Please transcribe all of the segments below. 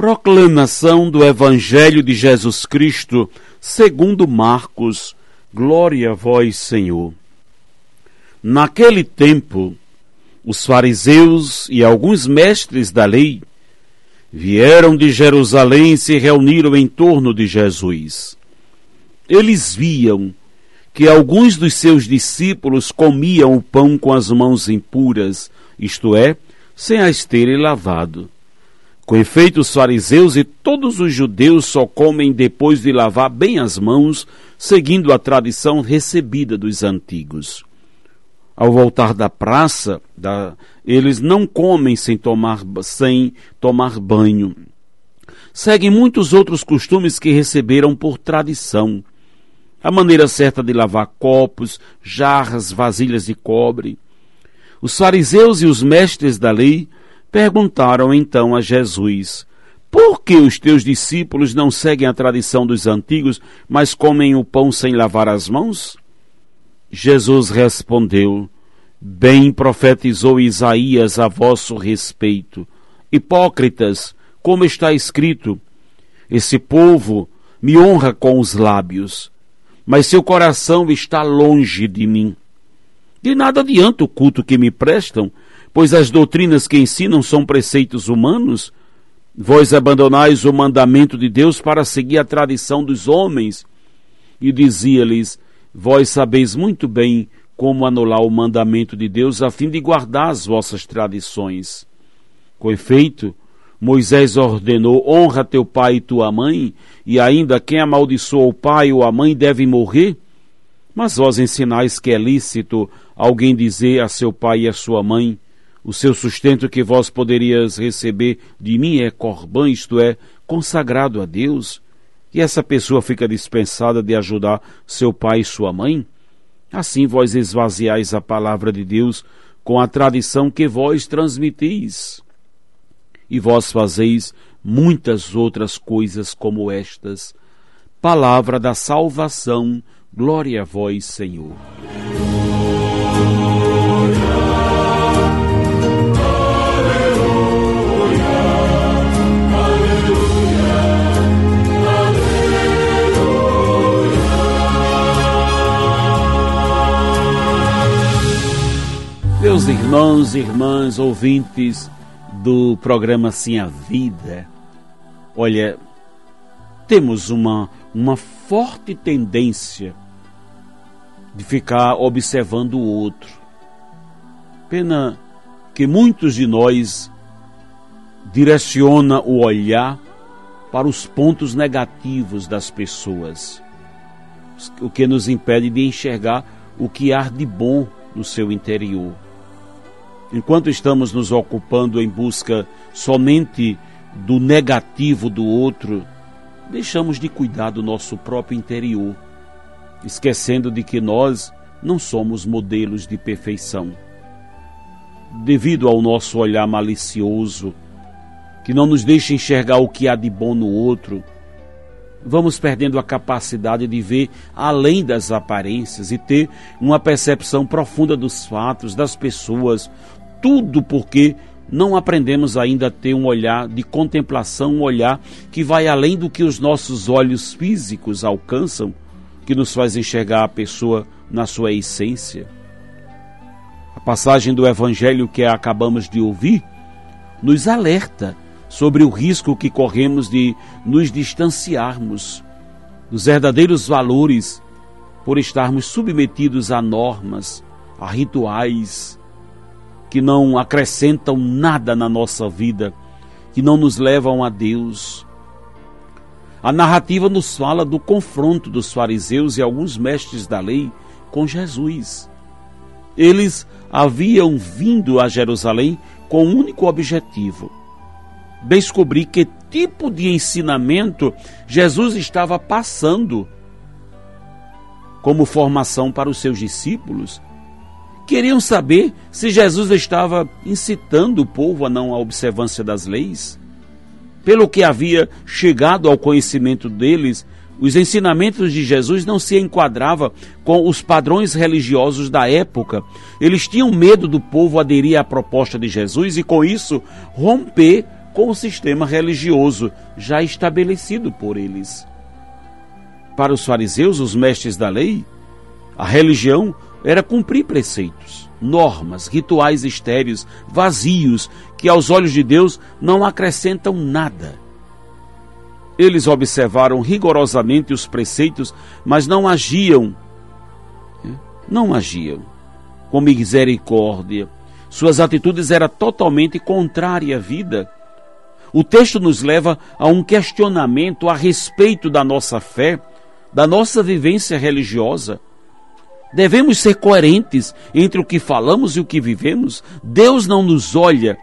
Proclamação do Evangelho de Jesus Cristo, segundo Marcos. Glória a vós, Senhor. Naquele tempo, os fariseus e alguns mestres da lei vieram de Jerusalém e se reuniram em torno de Jesus. Eles viam que alguns dos seus discípulos comiam o pão com as mãos impuras, isto é, sem as terem lavado. Com efeito, os fariseus e todos os judeus só comem depois de lavar bem as mãos, seguindo a tradição recebida dos antigos. Ao voltar da praça, da, eles não comem sem tomar, sem tomar banho. Seguem muitos outros costumes que receberam por tradição. A maneira certa de lavar copos, jarras, vasilhas de cobre. Os fariseus e os mestres da lei Perguntaram então a Jesus: Por que os teus discípulos não seguem a tradição dos antigos, mas comem o pão sem lavar as mãos? Jesus respondeu: Bem profetizou Isaías a vosso respeito. Hipócritas, como está escrito: Esse povo me honra com os lábios, mas seu coração está longe de mim. De nada adianta o culto que me prestam, pois as doutrinas que ensinam são preceitos humanos? Vós abandonais o mandamento de Deus para seguir a tradição dos homens. E dizia-lhes: Vós sabeis muito bem como anular o mandamento de Deus a fim de guardar as vossas tradições. Com efeito, Moisés ordenou: honra teu pai e tua mãe, e ainda quem amaldiçoa o pai ou a mãe deve morrer. Mas vós ensinais que é lícito alguém dizer a seu pai e a sua mãe: o seu sustento que vós poderias receber de mim é corbã, isto é, consagrado a Deus, e essa pessoa fica dispensada de ajudar seu pai e sua mãe? Assim vós esvaziais a palavra de Deus com a tradição que vós transmitis. E vós fazeis muitas outras coisas como estas. Palavra da salvação, glória a vós, Senhor. Meus irmãos e irmãs ouvintes do programa Sim a Vida, olha, temos uma, uma forte tendência de ficar observando o outro. Pena que muitos de nós direciona o olhar para os pontos negativos das pessoas, o que nos impede de enxergar o que há de bom no seu interior. Enquanto estamos nos ocupando em busca somente do negativo do outro, deixamos de cuidar do nosso próprio interior, esquecendo de que nós não somos modelos de perfeição. Devido ao nosso olhar malicioso, que não nos deixa enxergar o que há de bom no outro, vamos perdendo a capacidade de ver além das aparências e ter uma percepção profunda dos fatos, das pessoas, tudo porque não aprendemos ainda a ter um olhar de contemplação, um olhar que vai além do que os nossos olhos físicos alcançam, que nos faz enxergar a pessoa na sua essência. A passagem do Evangelho que acabamos de ouvir nos alerta sobre o risco que corremos de nos distanciarmos dos verdadeiros valores por estarmos submetidos a normas, a rituais, que não acrescentam nada na nossa vida, que não nos levam a Deus. A narrativa nos fala do confronto dos fariseus e alguns mestres da lei com Jesus. Eles haviam vindo a Jerusalém com um único objetivo: descobrir que tipo de ensinamento Jesus estava passando como formação para os seus discípulos. Queriam saber se Jesus estava incitando o povo a não a observância das leis. Pelo que havia chegado ao conhecimento deles, os ensinamentos de Jesus não se enquadravam com os padrões religiosos da época. Eles tinham medo do povo aderir à proposta de Jesus e, com isso, romper com o sistema religioso já estabelecido por eles. Para os fariseus, os mestres da lei, a religião era cumprir preceitos, normas, rituais estéreos, vazios, que aos olhos de Deus não acrescentam nada. Eles observaram rigorosamente os preceitos, mas não agiam, né? não agiam com misericórdia. Suas atitudes eram totalmente contrárias à vida. O texto nos leva a um questionamento a respeito da nossa fé, da nossa vivência religiosa. Devemos ser coerentes entre o que falamos e o que vivemos. Deus não nos olha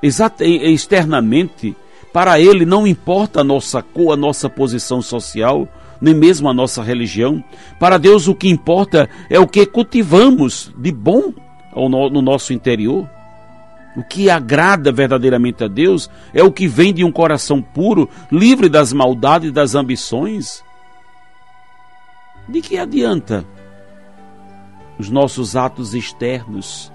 externamente para ele não importa a nossa cor, a nossa posição social, nem mesmo a nossa religião. Para Deus o que importa é o que cultivamos de bom no nosso interior. O que agrada verdadeiramente a Deus é o que vem de um coração puro, livre das maldades e das ambições. De que adianta os nossos atos externos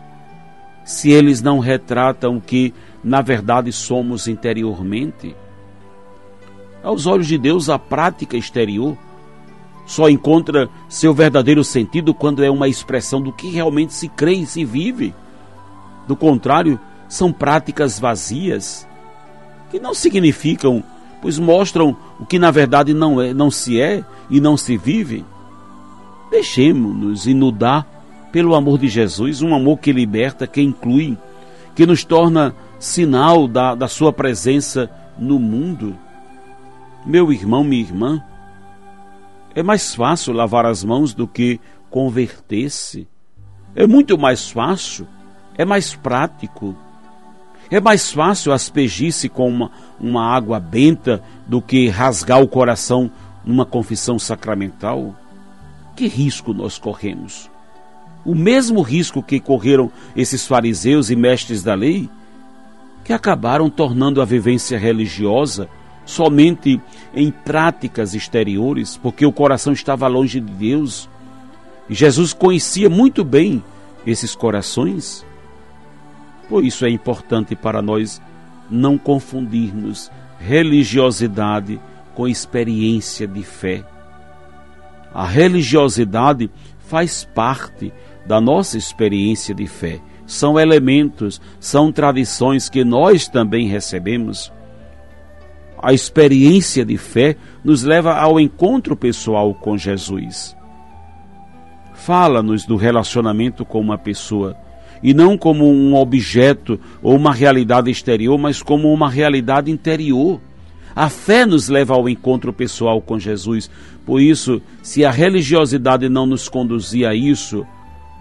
se eles não retratam o que na verdade somos interiormente? Aos olhos de Deus, a prática exterior só encontra seu verdadeiro sentido quando é uma expressão do que realmente se crê e se vive. Do contrário, são práticas vazias que não significam, pois mostram o que na verdade não é, não se é e não se vive. Deixemos-nos inundar pelo amor de Jesus, um amor que liberta, que inclui, que nos torna sinal da, da sua presença no mundo. Meu irmão, minha irmã, é mais fácil lavar as mãos do que converter-se. É muito mais fácil, é mais prático. É mais fácil aspergir-se com uma, uma água benta do que rasgar o coração numa confissão sacramental. Que risco nós corremos? O mesmo risco que correram esses fariseus e mestres da lei que acabaram tornando a vivência religiosa somente em práticas exteriores, porque o coração estava longe de Deus. E Jesus conhecia muito bem esses corações. Por isso é importante para nós não confundirmos religiosidade com experiência de fé. A religiosidade faz parte da nossa experiência de fé são elementos, são tradições que nós também recebemos. A experiência de fé nos leva ao encontro pessoal com Jesus. Fala-nos do relacionamento com uma pessoa, e não como um objeto ou uma realidade exterior, mas como uma realidade interior. A fé nos leva ao encontro pessoal com Jesus. Por isso, se a religiosidade não nos conduzir a isso,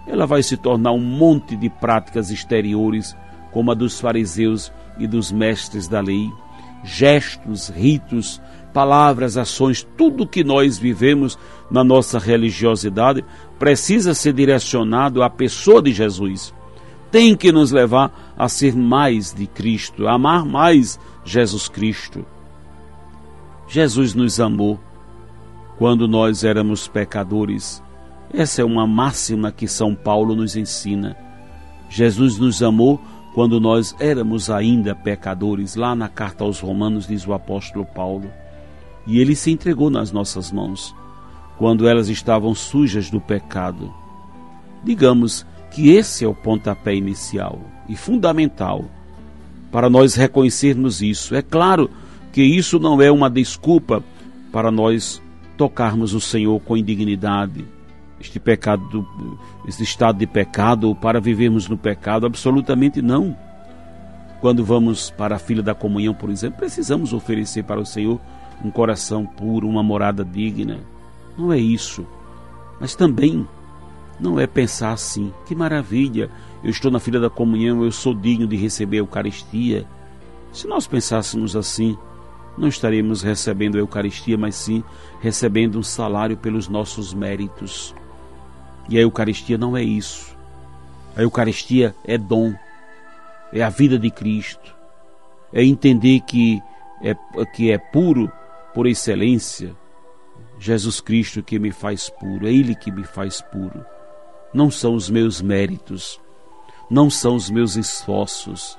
ela vai se tornar um monte de práticas exteriores, como a dos fariseus e dos mestres da lei, gestos, ritos, palavras, ações, tudo que nós vivemos na nossa religiosidade precisa ser direcionado à pessoa de Jesus. Tem que nos levar a ser mais de Cristo, a amar mais Jesus Cristo. Jesus nos amou quando nós éramos pecadores essa é uma máxima que São Paulo nos ensina. Jesus nos amou quando nós éramos ainda pecadores. Lá na carta aos Romanos diz o apóstolo Paulo. E ele se entregou nas nossas mãos quando elas estavam sujas do pecado. Digamos que esse é o pontapé inicial e fundamental para nós reconhecermos isso. É claro que isso não é uma desculpa para nós tocarmos o Senhor com indignidade, este pecado, este estado de pecado, para vivermos no pecado, absolutamente não. Quando vamos para a fila da comunhão, por exemplo, precisamos oferecer para o Senhor um coração puro, uma morada digna. Não é isso. Mas também não é pensar assim, que maravilha, eu estou na fila da comunhão, eu sou digno de receber a Eucaristia. Se nós pensássemos assim, não estaremos recebendo a Eucaristia, mas sim recebendo um salário pelos nossos méritos. E a Eucaristia não é isso. A Eucaristia é dom, é a vida de Cristo, é entender que é, que é puro por excelência. Jesus Cristo que me faz puro, é Ele que me faz puro. Não são os meus méritos, não são os meus esforços,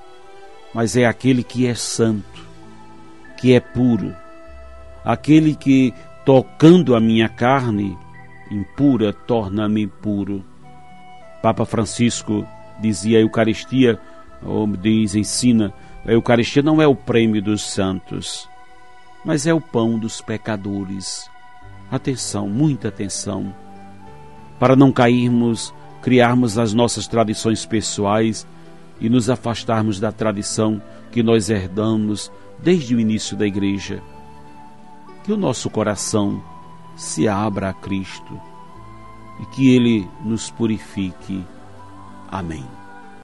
mas é aquele que é santo, que é puro, aquele que, tocando a minha carne impura, torna-me puro. Papa Francisco dizia a Eucaristia, ou diz, ensina, a Eucaristia não é o prêmio dos santos, mas é o pão dos pecadores. Atenção, muita atenção, para não cairmos criarmos as nossas tradições pessoais e nos afastarmos da tradição que nós herdamos desde o início da igreja. Que o nosso coração se abra a Cristo e que Ele nos purifique. Amém.